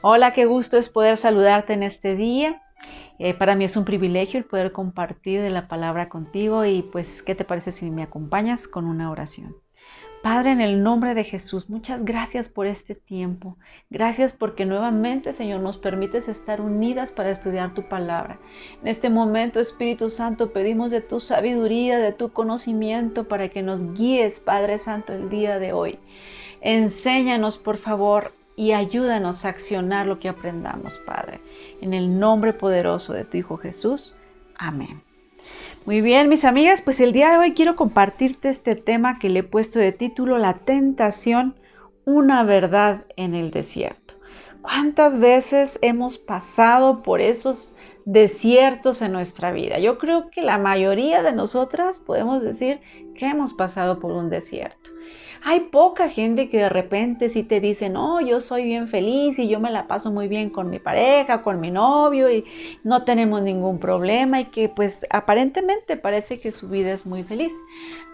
Hola, qué gusto es poder saludarte en este día. Eh, para mí es un privilegio el poder compartir de la palabra contigo y pues, ¿qué te parece si me acompañas con una oración? Padre, en el nombre de Jesús, muchas gracias por este tiempo. Gracias porque nuevamente, Señor, nos permites estar unidas para estudiar tu palabra. En este momento, Espíritu Santo, pedimos de tu sabiduría, de tu conocimiento, para que nos guíes, Padre Santo, el día de hoy. Enséñanos, por favor, y ayúdanos a accionar lo que aprendamos, Padre. En el nombre poderoso de tu Hijo Jesús. Amén. Muy bien, mis amigas, pues el día de hoy quiero compartirte este tema que le he puesto de título La tentación, una verdad en el desierto. ¿Cuántas veces hemos pasado por esos desiertos en nuestra vida? Yo creo que la mayoría de nosotras podemos decir que hemos pasado por un desierto. Hay poca gente que de repente sí te dice, no, yo soy bien feliz y yo me la paso muy bien con mi pareja, con mi novio y no tenemos ningún problema y que pues aparentemente parece que su vida es muy feliz.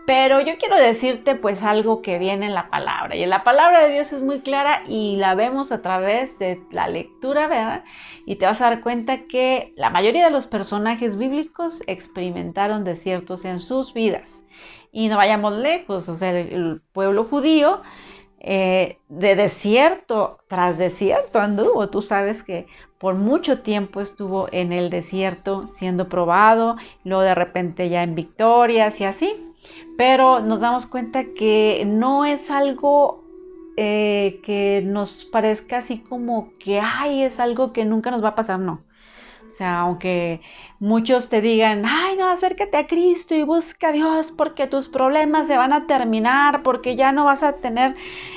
Pero yo quiero decirte pues algo que viene en la palabra y en la palabra de Dios es muy clara y la vemos a través de la lectura, ¿verdad? Y te vas a dar cuenta que la mayoría de los personajes bíblicos experimentaron desiertos en sus vidas. Y no vayamos lejos, o sea, el pueblo judío eh, de desierto tras desierto anduvo. Tú sabes que por mucho tiempo estuvo en el desierto siendo probado, luego de repente ya en victorias y así. Pero nos damos cuenta que no es algo eh, que nos parezca así como que, ay, es algo que nunca nos va a pasar, no. Sea, aunque muchos te digan, ay, no, acércate a Cristo y busca a Dios porque tus problemas se van a terminar, porque ya no vas a tener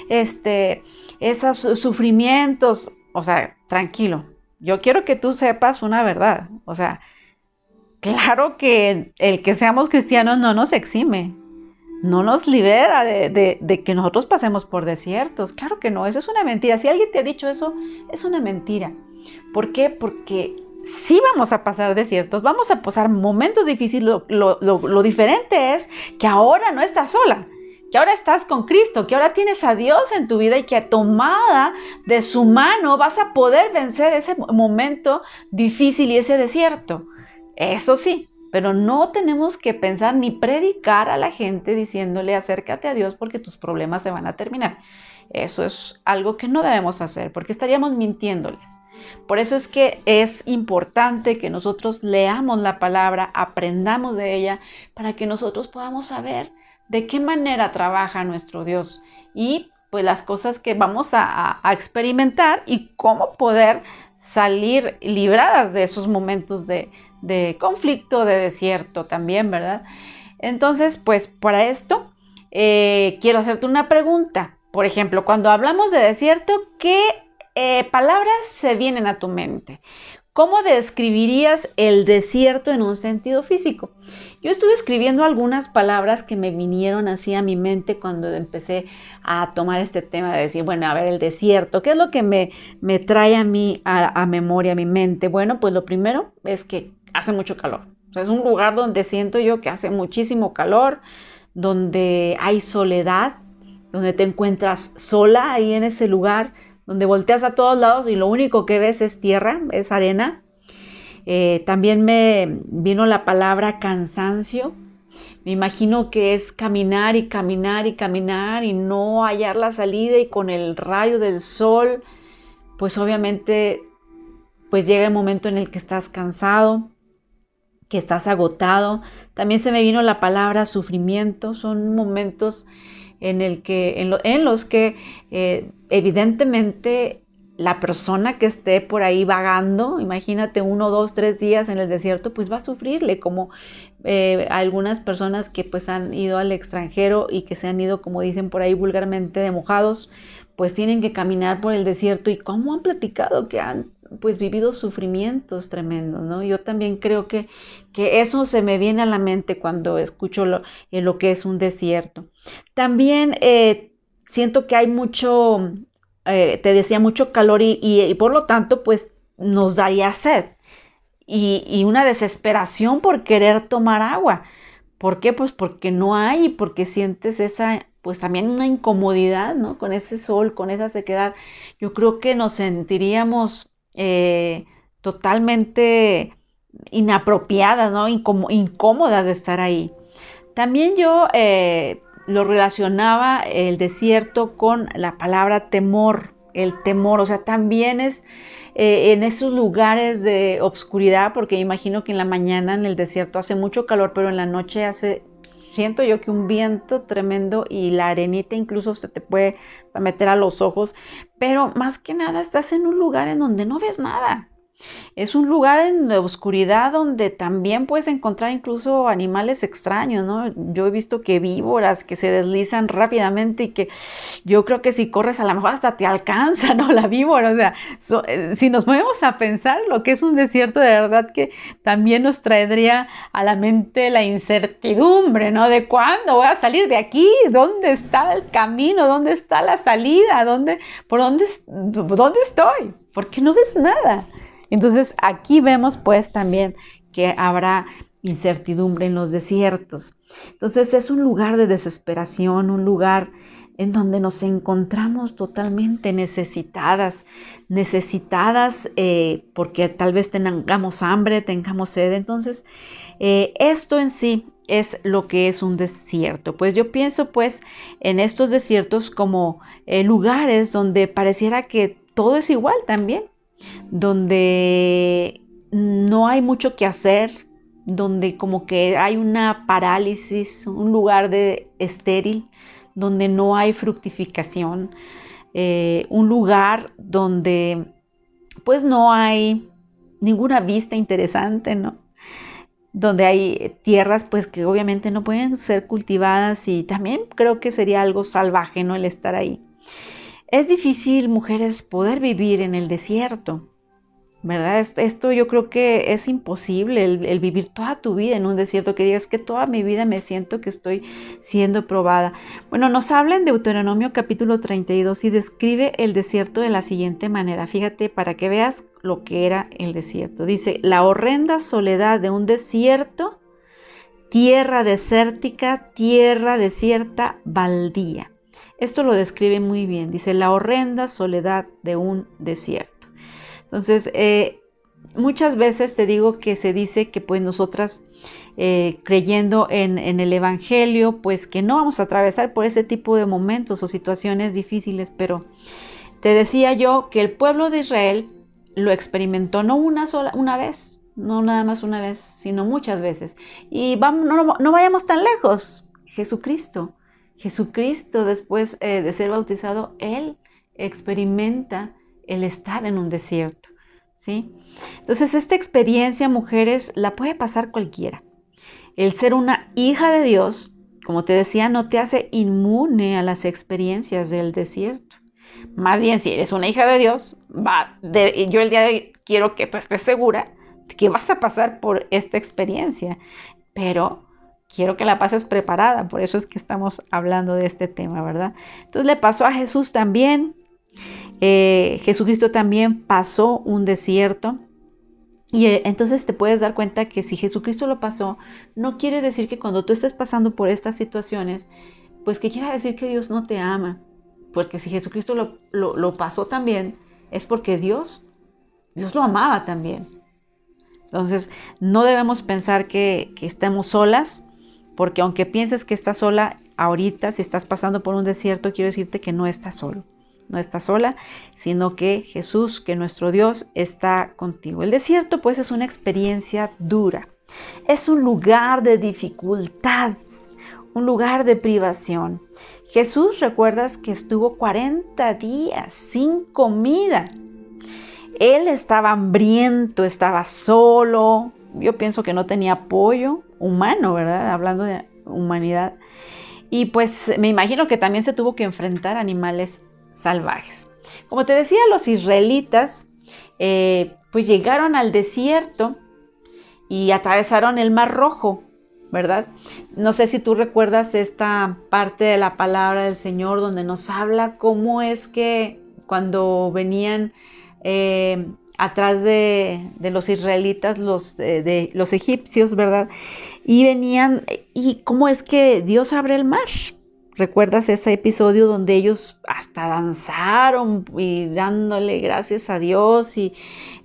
este, esos sufrimientos. O sea, tranquilo. Yo quiero que tú sepas una verdad. O sea, claro que el que seamos cristianos no nos exime, no nos libera de, de, que nosotros pasemos por desiertos. Claro que no, eso es una mentira. Si alguien te ha dicho eso, es una mentira. ¿Por qué? Porque sí vamos a pasar desiertos, vamos a pasar momentos difíciles. Lo, diferente es que ahora no estás sola, que ahora estás con Cristo, que ahora tienes a Dios en tu vida y que tomada de su mano vas a poder vencer ese momento difícil y ese desierto. Eso sí, pero no tenemos que pensar ni predicar a la gente diciéndole acércate a Dios porque tus problemas se van a terminar. Eso es algo que no debemos hacer porque estaríamos mintiéndoles. Por eso es que es importante que nosotros leamos la palabra, aprendamos de ella, para que nosotros podamos saber de qué manera trabaja nuestro Dios y pues las cosas que vamos a, experimentar y cómo poder salir libradas de esos momentos de, conflicto, de desierto también, ¿verdad? Entonces, pues para esto eh, quiero hacerte una pregunta. Por ejemplo, cuando hablamos de desierto, ¿qué eh, palabras se vienen a tu mente. ¿Cómo describirías el desierto en un sentido físico? Yo estuve escribiendo algunas palabras que me vinieron así a mi mente cuando empecé a tomar este tema de decir, bueno, a ver, el desierto, ¿qué es lo que me, me trae a mí a, memoria, a mi mente? Bueno, pues lo primero es que hace mucho calor. es un lugar donde siento yo que hace muchísimo calor, donde hay soledad, donde te encuentras sola ahí en ese lugar donde volteas a todos lados y lo único que ves es tierra, es arena. Eh, también me vino la palabra cansancio. Me imagino que es caminar y caminar y caminar y no hallar la salida y con el rayo del sol, pues obviamente pues llega el momento en el que estás cansado, que estás agotado. También se me vino la palabra sufrimiento. Son momentos en, el que, en, los que eh, evidentemente la persona que esté por ahí vagando, imagínate uno, dos, tres días en el desierto, pues va a sufrirle, como eh, algunas personas que pues han ido al extranjero y que se han ido, como dicen por ahí vulgarmente, de mojados, pues tienen que caminar por el desierto. Y cómo han platicado que han pues vivido sufrimientos tremendos, ¿no? Yo también creo que, que eso se me viene a la mente cuando escucho lo, eh, lo que es un desierto. También eh, siento que hay mucho, eh, te decía, mucho calor y, por lo tanto, pues nos daría sed y, y una desesperación por querer tomar agua. ¿Por qué? Pues porque no hay, porque sientes esa, pues también una incomodidad, ¿no? Con ese sol, con esa sequedad. Yo creo que nos sentiríamos eh, totalmente inapropiadas, ¿no? incómodas de estar ahí. También yo eh, lo relacionaba el desierto con la palabra temor, el temor, o sea, también es eh, en esos lugares de obscuridad, porque imagino que en la mañana en el desierto hace mucho calor, pero en la noche hace, siento yo que un viento tremendo y la arenita incluso se te puede meter a los ojos, pero más que nada estás en un lugar en donde no ves nada. Es un lugar en la oscuridad donde también puedes encontrar incluso animales extraños, ¿no? Yo he visto que víboras que se deslizan rápidamente y que yo creo que si corres a lo mejor hasta te alcanza, ¿no? La víbora, o sea, eh, si nos ponemos a pensar lo que es un desierto, de verdad que también nos traería a la mente la incertidumbre, ¿no? De cuándo voy a salir de aquí, dónde está el camino, dónde está la salida, dónde, por dónde, dónde estoy, porque no ves nada. Entonces aquí vemos pues también que habrá incertidumbre en los desiertos. Entonces es un lugar de desesperación, un lugar en donde nos encontramos totalmente necesitadas, necesitadas eh, porque tal vez tengamos hambre, tengamos sed. Entonces, eh, esto en sí es lo que es un desierto. Pues yo pienso pues en estos desiertos como eh, lugares donde pareciera que todo es igual también donde no hay mucho que hacer, donde como que hay una parálisis, un lugar de estéril, donde no hay fructificación, eh, un lugar donde pues no hay ninguna vista interesante, ¿no? Donde hay tierras pues que obviamente no pueden ser cultivadas y también creo que sería algo salvaje, ¿no? El estar ahí. Es difícil, mujeres, poder vivir en el desierto. ¿verdad? Esto, yo creo que es imposible, el, vivir toda tu vida en un desierto, que digas que toda mi vida me siento que estoy siendo probada. Bueno, nos habla en Deuteronomio capítulo 32 y describe el desierto de la siguiente manera. Fíjate para que veas lo que era el desierto. Dice, la horrenda soledad de un desierto, tierra desértica, tierra desierta, baldía. Esto lo describe muy bien. Dice, la horrenda soledad de un desierto. Entonces, eh, muchas veces te digo que se dice que pues nosotras eh, creyendo en, el Evangelio, pues que no vamos a atravesar por ese tipo de momentos o situaciones difíciles, pero te decía yo que el pueblo de Israel lo experimentó no una sola, una vez, no nada más una vez, sino muchas veces. Y vamos, no, vayamos tan lejos, Jesucristo. Jesucristo, después eh, de ser bautizado, Él experimenta el estar en un desierto, ¿sí? Entonces, esta experiencia, mujeres, la puede pasar cualquiera. El ser una hija de Dios, como te decía, no te hace inmune a las experiencias del desierto. Más bien, si eres una hija de Dios, va yo el día de hoy quiero que tú estés segura de que vas a pasar por esta experiencia, pero quiero que la pases preparada, por eso es que estamos hablando de este tema, ¿verdad? Entonces le pasó a Jesús también, eh, Jesucristo también pasó un desierto. Y eh, entonces te puedes dar cuenta que si Jesucristo lo pasó, no quiere decir que cuando tú estés pasando por estas situaciones, pues que quiera decir que Dios no te ama. Porque si Jesucristo lo, pasó también, es porque Dios, Dios lo amaba también. Entonces, no debemos pensar que, que estemos solas, porque aunque pienses que estás sola ahorita, si estás pasando por un desierto, quiero decirte que no estás solo no estás sola, sino que Jesús, que nuestro Dios, está contigo. El desierto pues es una experiencia dura, es un lugar de dificultad, un lugar de privación. Jesús, recuerdas que estuvo 40 días sin comida. Él estaba hambriento, estaba solo. Yo pienso que no tenía apoyo humano, ¿verdad? Hablando de humanidad. Y pues me imagino que también se tuvo que enfrentar a animales salvajes. Como te decía, los israelitas eh, pues llegaron al desierto y atravesaron el Mar Rojo, ¿verdad? No sé si tú recuerdas esta parte de la palabra del Señor donde nos habla cómo es que cuando venían eh, atrás de, los israelitas, los, de los egipcios, ¿verdad? Y venían, ¿y cómo es que Dios abre el mar? ¿Recuerdas ese episodio donde ellos hasta danzaron y dándole gracias a Dios y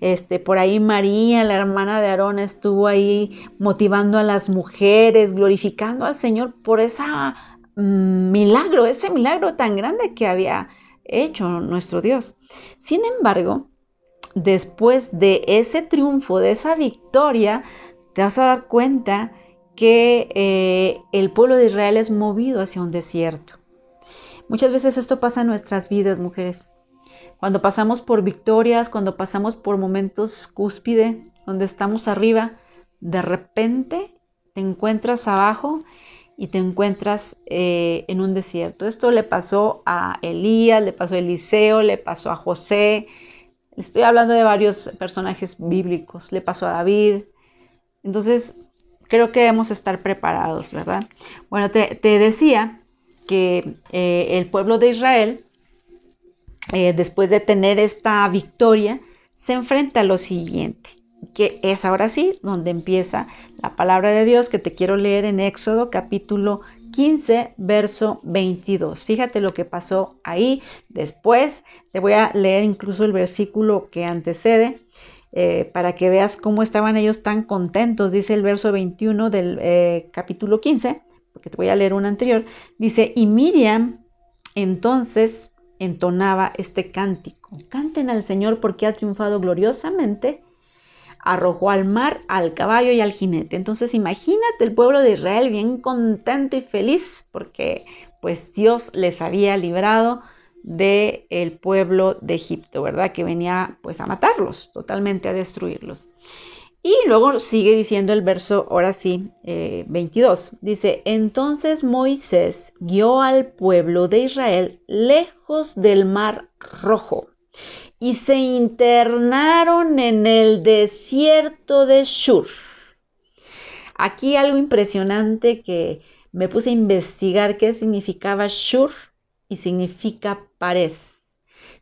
este por ahí María, la hermana de Aarón, estuvo ahí motivando a las mujeres, glorificando al Señor por ese mm, milagro, ese milagro tan grande que había hecho nuestro Dios. Sin embargo, después de ese triunfo, de esa victoria, te vas a dar cuenta que eh, el pueblo de Israel es movido hacia un desierto. Muchas veces esto pasa en nuestras vidas, mujeres. Cuando pasamos por victorias, cuando pasamos por momentos cúspide, donde estamos arriba, de repente te encuentras abajo y te encuentras eh, en un desierto. Esto le pasó a Elías, le pasó a Eliseo, le pasó a José. Estoy hablando de varios personajes bíblicos. Le pasó a David. Entonces, creo que debemos estar preparados, ¿verdad? Bueno, te, decía que eh, el pueblo de Israel, eh, después de tener esta victoria, se enfrenta a lo siguiente, que es ahora sí donde empieza la palabra de Dios que te quiero leer en Éxodo capítulo 15, verso 22. Fíjate lo que pasó ahí. Después te voy a leer incluso el versículo que antecede eh, para que veas cómo estaban ellos tan contentos, dice el verso 21 del eh, capítulo 15, porque te voy a leer un anterior, dice, y Miriam entonces entonaba este cántico, canten al Señor porque ha triunfado gloriosamente, arrojó al mar, al caballo y al jinete. Entonces imagínate el pueblo de Israel bien contento y feliz porque pues Dios les había librado del pueblo de Egipto, ¿verdad? Que venía pues a matarlos, totalmente a destruirlos. Y luego sigue diciendo el verso, ahora sí, 22. Eh, Dice, entonces Moisés guió al pueblo de Israel lejos del mar rojo y se internaron en el desierto de Shur. Aquí algo impresionante que me puse a investigar qué significaba Shur y significa pared.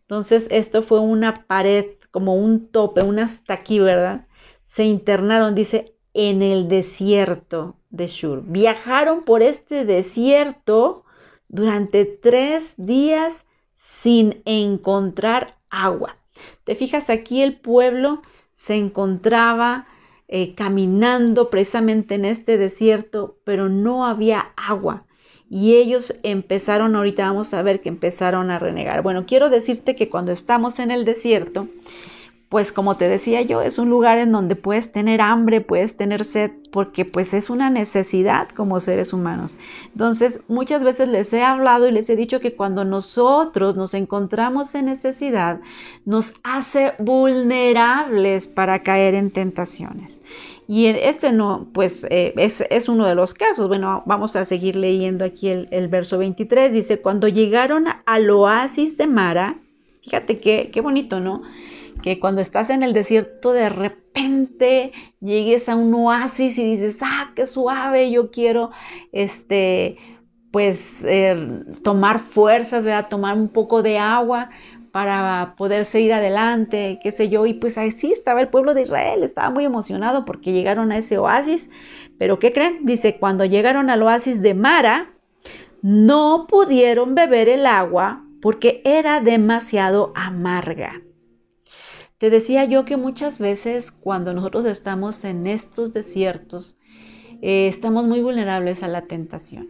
Entonces esto fue una pared, como un tope, un hasta aquí, ¿verdad? Se internaron, dice, en el desierto de Shur. Viajaron por este desierto durante tres días sin encontrar agua. Te fijas, aquí el pueblo se encontraba eh, caminando precisamente en este desierto, pero no había agua y ellos empezaron, ahorita vamos a ver que empezaron a renegar. Bueno, quiero decirte que cuando estamos en el desierto, pues como te decía yo, es un lugar en donde puedes tener hambre, puedes tener sed, porque pues es una necesidad como seres humanos. Entonces, muchas veces les he hablado y les he dicho que cuando nosotros nos encontramos en necesidad, nos hace vulnerables para caer en tentaciones. Y este no, pues eh, es, uno de los casos. Bueno, vamos a seguir leyendo aquí el, verso 23. Dice, cuando llegaron al oasis de Mara, fíjate qué, qué bonito, ¿no? Que cuando estás en el desierto de repente llegues a un oasis y dices, ah, qué suave, yo quiero, este, pues, eh, tomar fuerzas, ¿verdad? Tomar un poco de agua para poder seguir adelante, qué sé yo. Y pues así estaba el pueblo de Israel, estaba muy emocionado porque llegaron a ese oasis. Pero ¿qué creen? Dice, cuando llegaron al oasis de Mara, no pudieron beber el agua porque era demasiado amarga. Te decía yo que muchas veces cuando nosotros estamos en estos desiertos, eh, estamos muy vulnerables a la tentación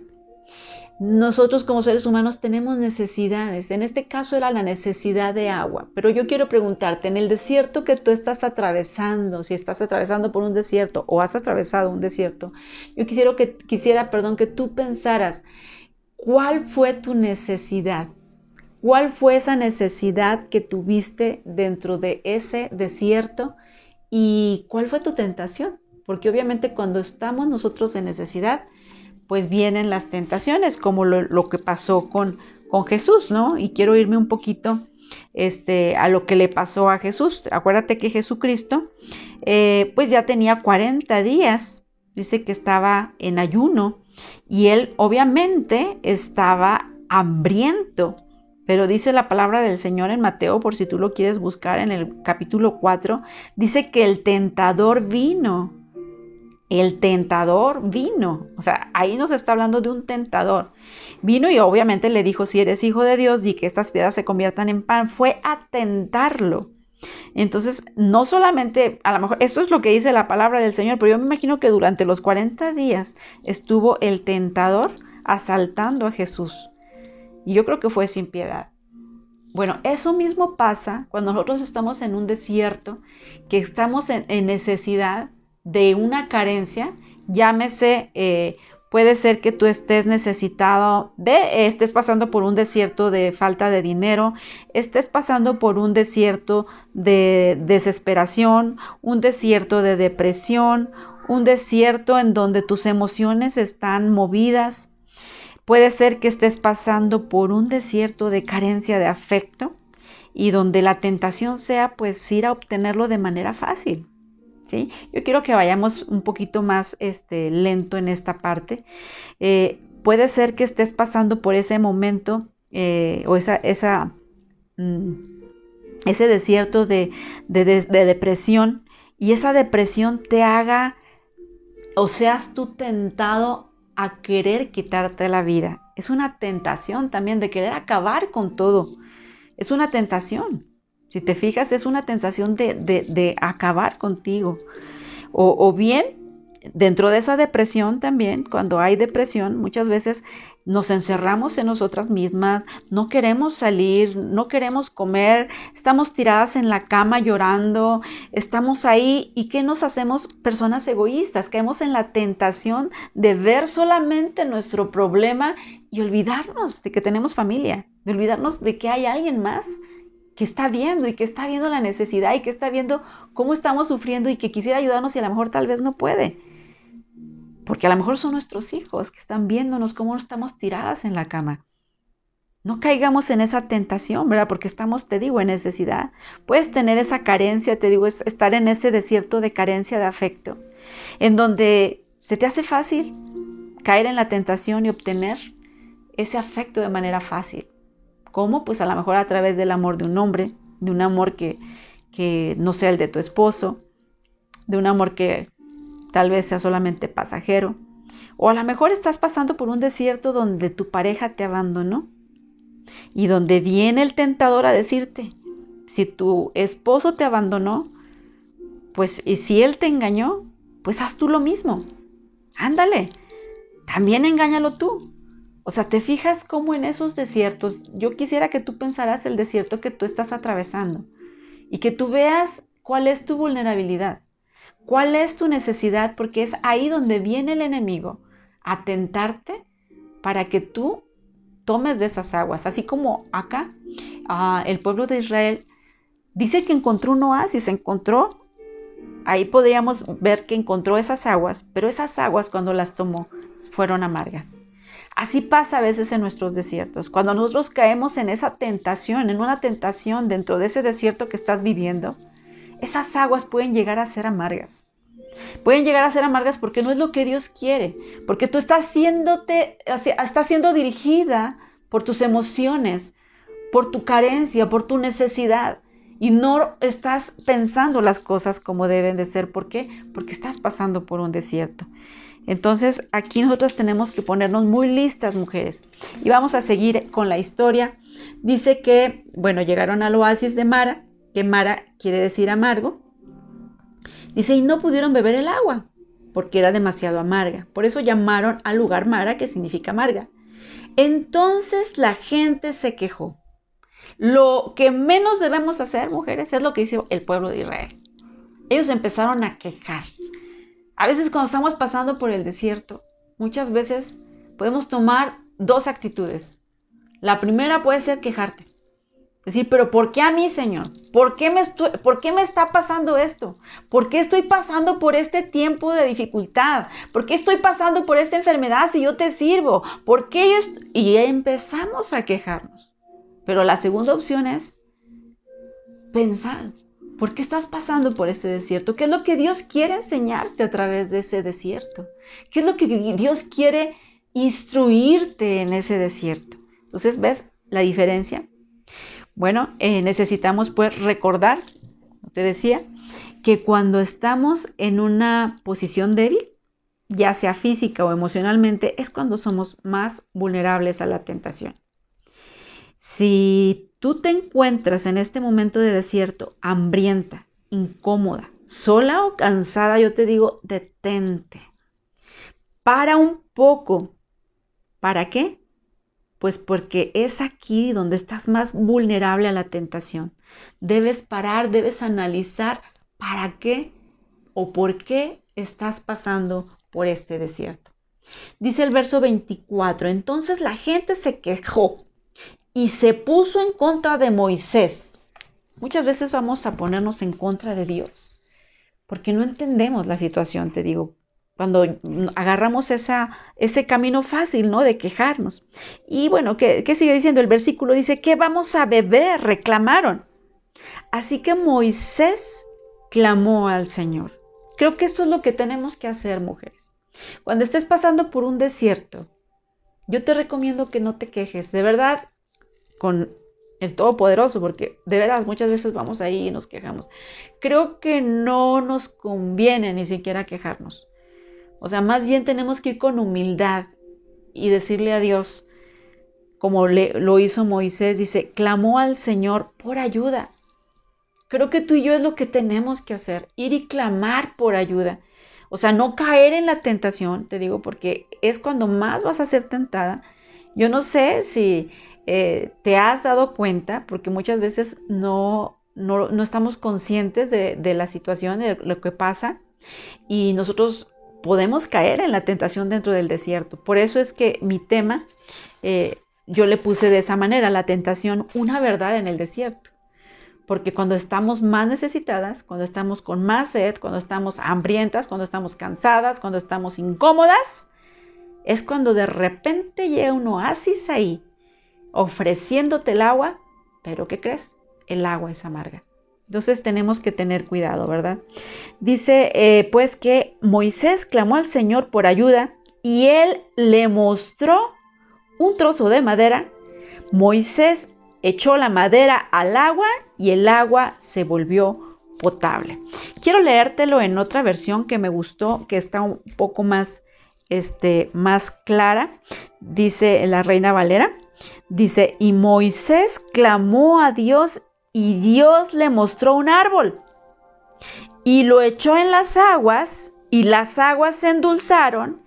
nosotros como seres humanos tenemos necesidades. En este caso era la necesidad de agua. Pero yo quiero preguntarte, en el desierto que tú estás atravesando, si estás atravesando por un desierto o has atravesado un desierto, yo quisiera que, quisiera, perdón, que tú pensaras, ¿cuál fue tu necesidad? ¿Cuál fue esa necesidad que tuviste dentro de ese desierto? ¿Y cuál fue tu tentación? Porque obviamente cuando estamos nosotros en necesidad, pues vienen las tentaciones, como lo, que pasó con, con, Jesús, ¿no? Y quiero irme un poquito este, a lo que le pasó a Jesús. Acuérdate que Jesucristo, eh, pues ya tenía 40 días, dice que estaba en ayuno y él obviamente estaba hambriento. Pero dice la palabra del Señor en Mateo, por si tú lo quieres buscar en el capítulo 4, dice que el tentador vino. El tentador vino. O sea, ahí nos está hablando de un tentador. Vino y obviamente le dijo, si eres hijo de Dios y que estas piedras se conviertan en pan, fue a tentarlo. Entonces, no solamente, a lo mejor, esto es lo que dice la palabra del Señor, pero yo me imagino que durante los 40 días estuvo el tentador asaltando a Jesús. Y yo creo que fue sin piedad. Bueno, eso mismo pasa cuando nosotros estamos en un desierto, que estamos en, necesidad de una carencia, llámese eh, Puede ser que tú estés necesitado de, estés pasando por un desierto de falta de dinero, estés pasando por un desierto de desesperación, un desierto de depresión, un desierto en donde tus emociones están movidas. Puede ser que estés pasando por un desierto de carencia de afecto y donde la tentación sea pues ir a obtenerlo de manera fácil. Yo quiero que vayamos un poquito más este, lento en esta parte. Eh, puede ser que estés pasando por ese momento eh, o esa, mm, ese desierto de, depresión y esa depresión te haga o seas tú tentado a querer quitarte la vida. Es una tentación también de querer acabar con todo. Es una tentación. Si te fijas, es una tentación de, acabar contigo. O, bien, dentro de esa depresión también, cuando hay depresión, muchas veces nos encerramos en nosotras mismas, no queremos salir, no queremos comer, estamos tiradas en la cama llorando, estamos ahí y ¿qué nos hacemos? Personas egoístas, caemos en la tentación de ver solamente nuestro problema y olvidarnos de que tenemos familia, de olvidarnos de que hay alguien más que está viendo y que está viendo la necesidad y que está viendo cómo estamos sufriendo y que quisiera ayudarnos y a lo mejor tal vez no puede. Porque a lo mejor son nuestros hijos que están viéndonos cómo estamos tiradas en la cama. No caigamos en esa tentación, ¿verdad? Porque estamos, te digo, en necesidad. Puedes tener esa carencia, te digo, estar en ese desierto de carencia de afecto, en donde se te hace fácil caer en la tentación y obtener ese afecto de manera fácil. ¿Cómo? Pues a lo mejor a través del amor de un hombre, de un amor que, que no sea el de tu esposo, de un amor que tal vez sea solamente pasajero. O a lo mejor estás pasando por un desierto donde tu pareja te abandonó y donde viene el tentador a decirte, si tu esposo te abandonó, pues y si él te engañó, pues haz tú lo mismo. Ándale, también engáñalo tú. O sea, te fijas cómo en esos desiertos, yo quisiera que tú pensaras el desierto que tú estás atravesando y que tú veas cuál es tu vulnerabilidad, cuál es tu necesidad, porque es ahí donde viene el enemigo a tentarte para que tú tomes de esas aguas. Así como acá ah, el pueblo de Israel dice que encontró un oasis, encontró, ahí podríamos ver que encontró esas aguas, pero esas aguas cuando las tomó fueron amargas. Así pasa a veces en nuestros desiertos. Cuando nosotros caemos en esa tentación, en una tentación dentro de ese desierto que estás viviendo, esas aguas pueden llegar a ser amargas. Pueden llegar a ser amargas porque no es lo que Dios quiere, porque tú estás siéndote, estás siendo dirigida por tus emociones, por tu carencia, por tu necesidad y no estás pensando las cosas como deben de ser. ¿Por qué? Porque estás pasando por un desierto. Entonces aquí nosotros tenemos que ponernos muy listas, mujeres. Y vamos a seguir con la historia. Dice que, bueno, llegaron al oasis de Mara, que Mara quiere decir amargo. Dice, y no pudieron beber el agua, porque era demasiado amarga. Por eso llamaron al lugar Mara, que significa amarga. Entonces la gente se quejó. Lo que menos debemos hacer, mujeres, es lo que hizo el pueblo de Israel. Ellos empezaron a quejar. A veces cuando estamos pasando por el desierto, muchas veces podemos tomar dos actitudes. La primera puede ser quejarte. Decir, pero ¿por qué a mí, Señor? ¿Por qué, me ¿Por qué me está pasando esto? ¿Por qué estoy pasando por este tiempo de dificultad? ¿Por qué estoy pasando por esta enfermedad si yo te sirvo? ¿Por qué yo Y empezamos a quejarnos. Pero la segunda opción es pensar, ¿Por qué estás pasando por ese desierto? ¿Qué es lo que Dios quiere enseñarte a través de ese desierto? ¿Qué es lo que Dios quiere instruirte en ese desierto? Entonces, ¿ves la diferencia? Bueno, eh, necesitamos pues recordar, te decía, que cuando estamos en una posición débil, ya sea física o emocionalmente, es cuando somos más vulnerables a la tentación. Si tú te encuentras en este momento de desierto hambrienta, incómoda, sola o cansada, yo te digo, detente. Para un poco. ¿Para qué? Pues porque es aquí donde estás más vulnerable a la tentación. Debes parar, debes analizar para qué o por qué estás pasando por este desierto. Dice el verso 24, entonces la gente se quejó y se puso en contra de Moisés. Muchas veces vamos a ponernos en contra de Dios porque no entendemos la situación, te digo, cuando agarramos ese camino fácil, ¿no? De quejarnos. Y bueno, ¿qué, ¿qué, sigue diciendo? El versículo dice, ¿qué vamos a beber? Reclamaron. Así que Moisés clamó al Señor. Creo que esto es lo que tenemos que hacer, mujeres. Cuando estés pasando por un desierto, yo te recomiendo que no te quejes. De verdad, con el Todopoderoso, porque de verdad muchas veces vamos ahí y nos quejamos. Creo que no nos conviene ni siquiera quejarnos. O sea, más bien tenemos que ir con humildad y decirle a Dios, como lo hizo Moisés, dice, clamó al Señor por ayuda. Creo que tú y yo es lo que tenemos que hacer, ir y clamar por ayuda. O sea, no caer en la tentación, te digo, porque es cuando más vas a ser tentada. Yo no sé si eh, te has dado cuenta, porque muchas veces no, no, estamos conscientes de, la situación, de lo que pasa, y nosotros podemos caer en la tentación dentro del desierto. Por eso es que mi tema, eh, yo le puse de esa manera, la tentación, una verdad en el desierto. Porque cuando estamos más necesitadas, cuando estamos con más sed, cuando estamos hambrientas, cuando estamos cansadas, cuando estamos incómodas, es cuando de repente llega un oasis ahí ofreciéndote el agua, pero ¿qué crees? El agua es amarga. Entonces tenemos que tener cuidado, ¿verdad? Dice eh, pues que Moisés clamó al Señor por ayuda y él le mostró un trozo de madera. Moisés echó la madera al agua y el agua se volvió potable. Quiero leértelo en otra versión que me gustó, que está un poco más, este, más clara. Dice la Reina Valera. Dice, y Moisés clamó a Dios y Dios le mostró un árbol y lo echó en las aguas y las aguas se endulzaron.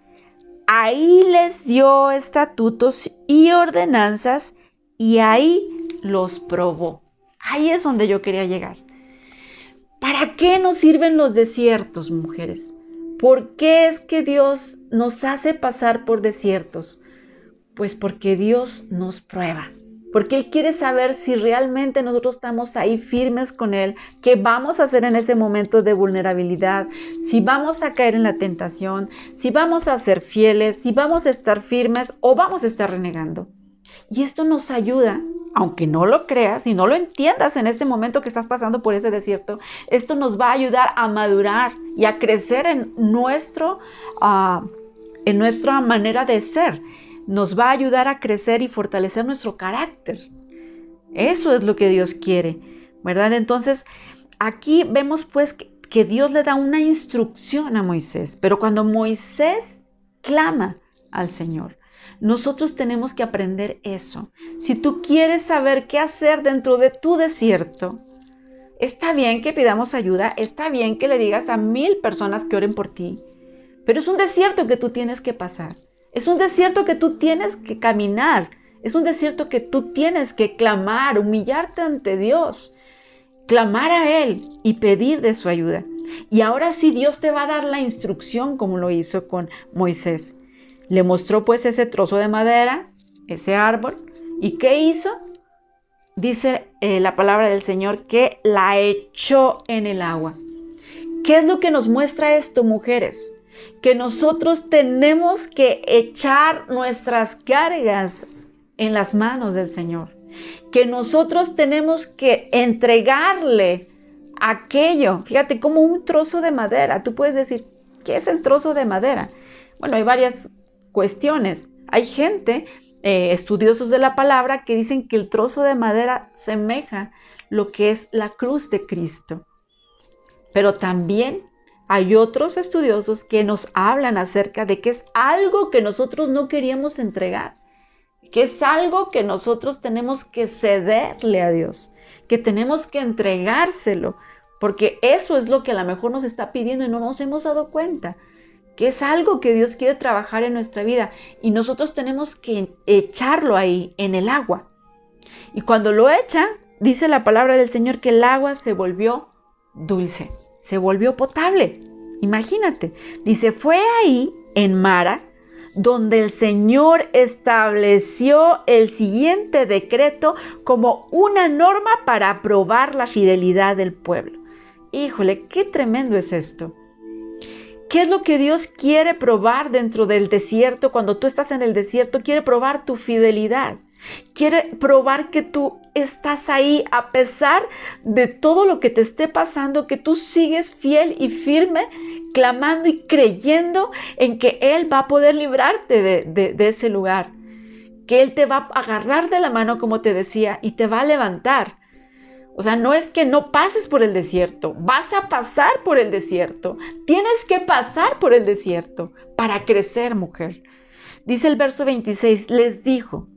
Ahí les dio estatutos y ordenanzas y ahí los probó. Ahí es donde yo quería llegar. ¿Para qué nos sirven los desiertos, mujeres? ¿Por qué es que Dios nos hace pasar por desiertos? Pues porque Dios nos prueba, porque Él quiere saber si realmente nosotros estamos ahí firmes con Él, qué vamos a hacer en ese momento de vulnerabilidad, si vamos a caer en la tentación, si vamos a ser fieles, si vamos a estar firmes o vamos a estar renegando. Y esto nos ayuda, aunque no lo creas y no lo entiendas en este momento que estás pasando por ese desierto, esto nos va a ayudar a madurar y a crecer en, nuestro, uh, en nuestra manera de ser nos va a ayudar a crecer y fortalecer nuestro carácter. Eso es lo que Dios quiere, ¿verdad? Entonces, aquí vemos pues que, Dios le da una instrucción a Moisés, pero cuando Moisés clama al Señor, nosotros tenemos que aprender eso. Si tú quieres saber qué hacer dentro de tu desierto, está bien que pidamos ayuda, está bien que le digas a mil personas que oren por ti, pero es un desierto que tú tienes que pasar. Es un desierto que tú tienes que caminar. Es un desierto que tú tienes que clamar, humillarte ante Dios, clamar a Él y pedir de su ayuda. Y ahora sí Dios te va a dar la instrucción como lo hizo con Moisés. Le mostró pues ese trozo de madera, ese árbol. ¿Y qué hizo? Dice eh, la palabra del Señor que la echó en el agua. ¿Qué es lo que nos muestra esto, mujeres? Que nosotros tenemos que echar nuestras cargas en las manos del Señor, que nosotros tenemos que entregarle aquello, fíjate, como un trozo de madera. Tú puedes decir, ¿qué es el trozo de madera? Bueno, hay varias cuestiones. Hay gente eh, estudiosos de la palabra que dicen que el trozo de madera semeja lo que es la cruz de Cristo. Pero también hay otros estudiosos que nos hablan acerca de que es algo que nosotros no queríamos entregar, que es algo que nosotros tenemos que cederle a Dios, que tenemos que entregárselo, porque eso es lo que a lo mejor nos está pidiendo y no nos hemos dado cuenta, que es algo que Dios quiere trabajar en nuestra vida y nosotros tenemos que echarlo ahí en el agua. Y cuando lo echa, dice la palabra del Señor que el agua se volvió dulce se volvió potable. Imagínate, dice, fue ahí, en Mara, donde el Señor estableció el siguiente decreto como una norma para probar la fidelidad del pueblo. Híjole, qué tremendo es esto. ¿Qué es lo que Dios quiere probar dentro del desierto? Cuando tú estás en el desierto, quiere probar tu fidelidad. Quiere probar que tú estás ahí a pesar de todo lo que te esté pasando, que tú sigues fiel y firme, clamando y creyendo en que Él va a poder librarte de, ese lugar, que Él te va a agarrar de la mano, como te decía, y te va a levantar. O sea, no es que no pases por el desierto, vas a pasar por el desierto. Tienes que pasar por el desierto para crecer, mujer. Dice el verso 26, les dijo,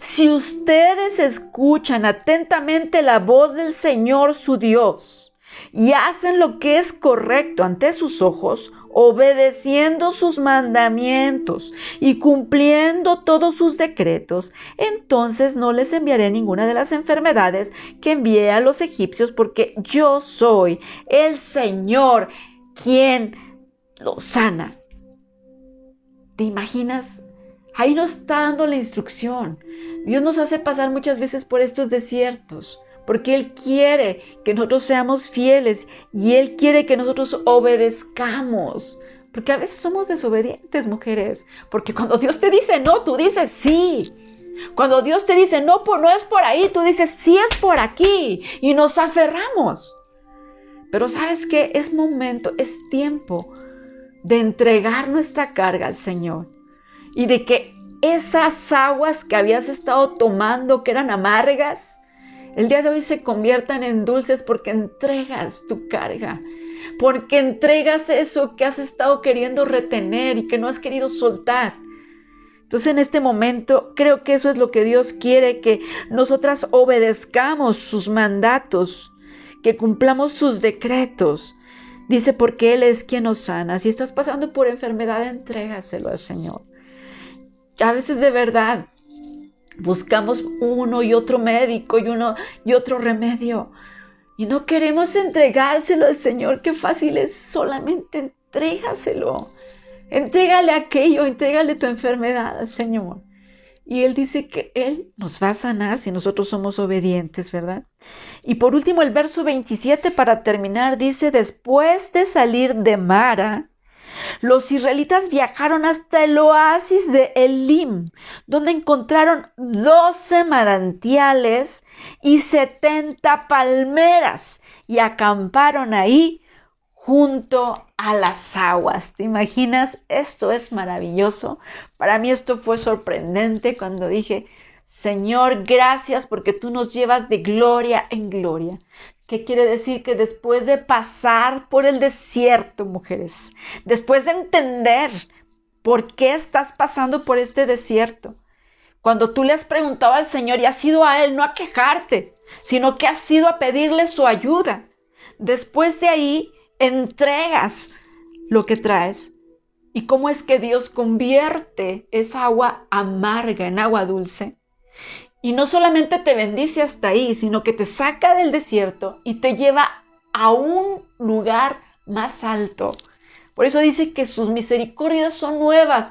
si ustedes escuchan atentamente la voz del Señor su Dios y hacen lo que es correcto ante sus ojos, obedeciendo sus mandamientos y cumpliendo todos sus decretos, entonces no les enviaré ninguna de las enfermedades que envié a los egipcios, porque yo soy el Señor quien los sana. ¿Te imaginas Ahí nos está dando la instrucción. Dios nos hace pasar muchas veces por estos desiertos, porque Él quiere que nosotros seamos fieles y Él quiere que nosotros obedezcamos. Porque a veces somos desobedientes, mujeres. Porque cuando Dios te dice no, tú dices sí. Cuando Dios te dice no, no es por ahí, tú dices sí es por aquí. Y nos aferramos. Pero sabes que es momento, es tiempo de entregar nuestra carga al Señor y de que esas aguas que habías estado tomando, que eran amargas, el día de hoy se conviertan en dulces porque entregas tu carga, porque entregas eso que has estado queriendo retener y que no has querido soltar. Entonces en este momento creo que eso es lo que Dios quiere, que nosotras obedezcamos sus mandatos, que cumplamos sus decretos. Dice, porque Él es quien nos sana. Si estás pasando por enfermedad, entrégaselo al Señor a veces de verdad buscamos uno y otro médico y uno y otro remedio y no queremos entregárselo al Señor. Qué fácil es, solamente entrégaselo. Entrégale aquello, entrégale tu enfermedad al Señor. Y Él dice que Él nos va a sanar si nosotros somos obedientes, ¿verdad? Y por último, el verso 27 para terminar dice, después de salir de Mara, los israelitas viajaron hasta el oasis de Elim, donde encontraron 12 manantiales y 70 palmeras y acamparon ahí junto a las aguas. ¿Te imaginas? Esto es maravilloso. Para mí esto fue sorprendente cuando dije, Señor, gracias porque tú nos llevas de gloria en gloria. ¿Qué quiere decir? Que después de pasar por el desierto, mujeres, después de entender por qué estás pasando por este desierto, cuando tú le has preguntado al Señor y has ido a Él no a quejarte, sino que has ido a pedirle su ayuda, después de ahí entregas lo que traes. ¿Y cómo es que Dios convierte esa agua amarga en agua dulce? Y no solamente te bendice hasta ahí, sino que te saca del desierto y te lleva a un lugar más alto. Por eso dice que sus misericordias son nuevas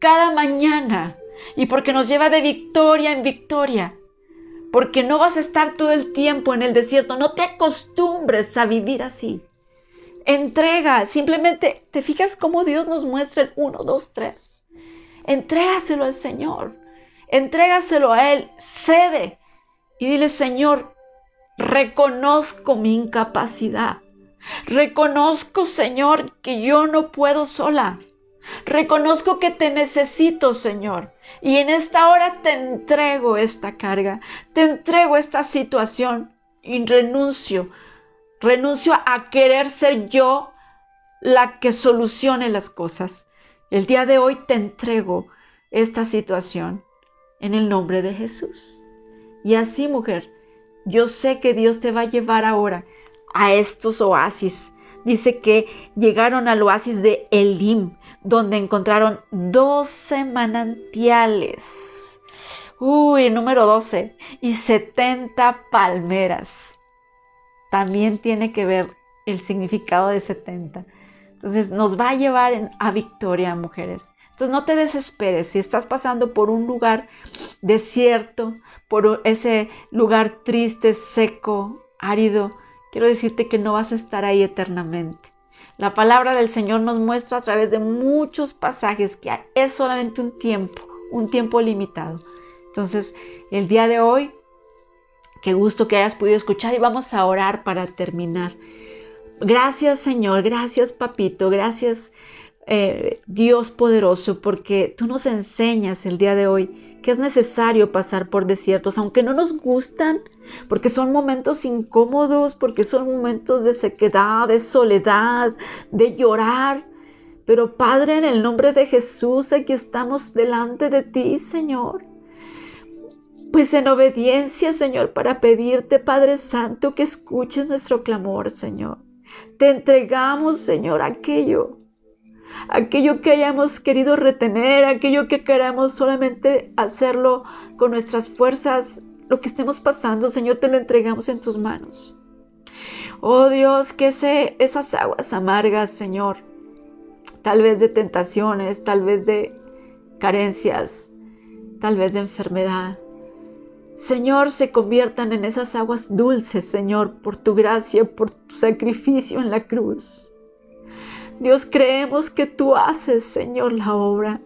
cada mañana y porque nos lleva de victoria en victoria. Porque no vas a estar todo el tiempo en el desierto, no te acostumbres a vivir así. Entrega, simplemente te fijas cómo Dios nos muestra el 1, 2, 3. Entrégaselo al Señor entrégaselo a Él, cede y dile, Señor, reconozco mi incapacidad. Reconozco, Señor, que yo no puedo sola. Reconozco que te necesito, Señor. Y en esta hora te entrego esta carga, te entrego esta situación y renuncio, renuncio a querer ser yo la que solucione las cosas. El día de hoy te entrego esta situación en el nombre de Jesús. Y así, mujer, yo sé que Dios te va a llevar ahora a estos oasis. Dice que llegaron al oasis de Elim, donde encontraron 12 manantiales. Uy, número 12. Y 70 palmeras. También tiene que ver el significado de 70. Entonces nos va a llevar a victoria, mujeres. Entonces no te desesperes si estás pasando por un lugar desierto, por ese lugar triste, seco, árido. Quiero decirte que no vas a estar ahí eternamente. La palabra del Señor nos muestra a través de muchos pasajes que es solamente un tiempo, un tiempo limitado. Entonces, el día de hoy, qué gusto que hayas podido escuchar y vamos a orar para terminar. Gracias Señor, gracias Papito, gracias eh, Dios poderoso, porque tú nos enseñas el día de hoy que es necesario pasar por desiertos, aunque no nos gustan, porque son momentos incómodos, porque son momentos de sequedad, de soledad, de llorar. Pero Padre, en el nombre de Jesús, aquí estamos delante de ti, Señor. Pues en obediencia, Señor, para pedirte, Padre Santo, que escuches nuestro clamor, Señor. Te entregamos, Señor, aquello, aquello que hayamos querido retener, aquello que queramos solamente hacerlo con nuestras fuerzas, lo que estemos pasando, Señor, te lo entregamos en tus manos. Oh Dios, que sé esas aguas amargas, Señor, tal vez de tentaciones, tal vez de carencias, tal vez de enfermedad, Señor, se conviertan en esas aguas dulces, Señor, por tu gracia, por tu sacrificio en la cruz. Dios, creemos que tú haces, Señor, la obra,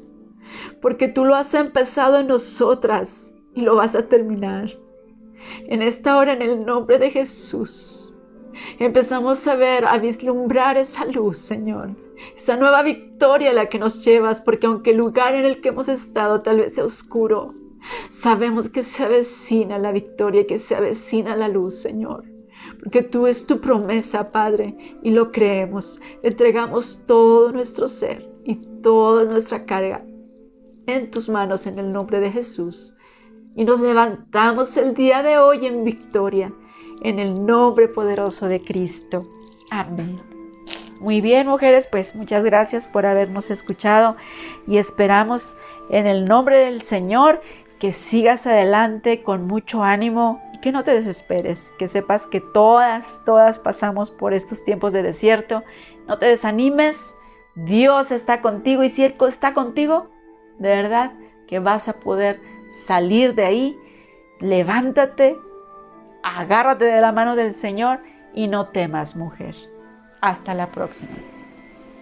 porque tú lo has empezado en nosotras y lo vas a terminar. En esta hora, en el nombre de Jesús, empezamos a ver, a vislumbrar esa luz, Señor, esa nueva victoria a la que nos llevas, porque aunque el lugar en el que hemos estado tal vez sea oscuro, Sabemos que se avecina la victoria, que se avecina la luz, Señor. Porque tú es tu promesa, Padre, y lo creemos. Entregamos todo nuestro ser y toda nuestra carga en tus manos en el nombre de Jesús. Y nos levantamos el día de hoy en victoria, en el nombre poderoso de Cristo. Amén. Muy bien, mujeres, pues muchas gracias por habernos escuchado y esperamos en el nombre del Señor que sigas adelante con mucho ánimo que no te desesperes, que sepas que todas, todas pasamos por estos tiempos de desierto. No te desanimes, Dios está contigo y si Él está contigo, de verdad que vas a poder salir de ahí. Levántate, agárrate de la mano del Señor y no temas, mujer. Hasta la próxima.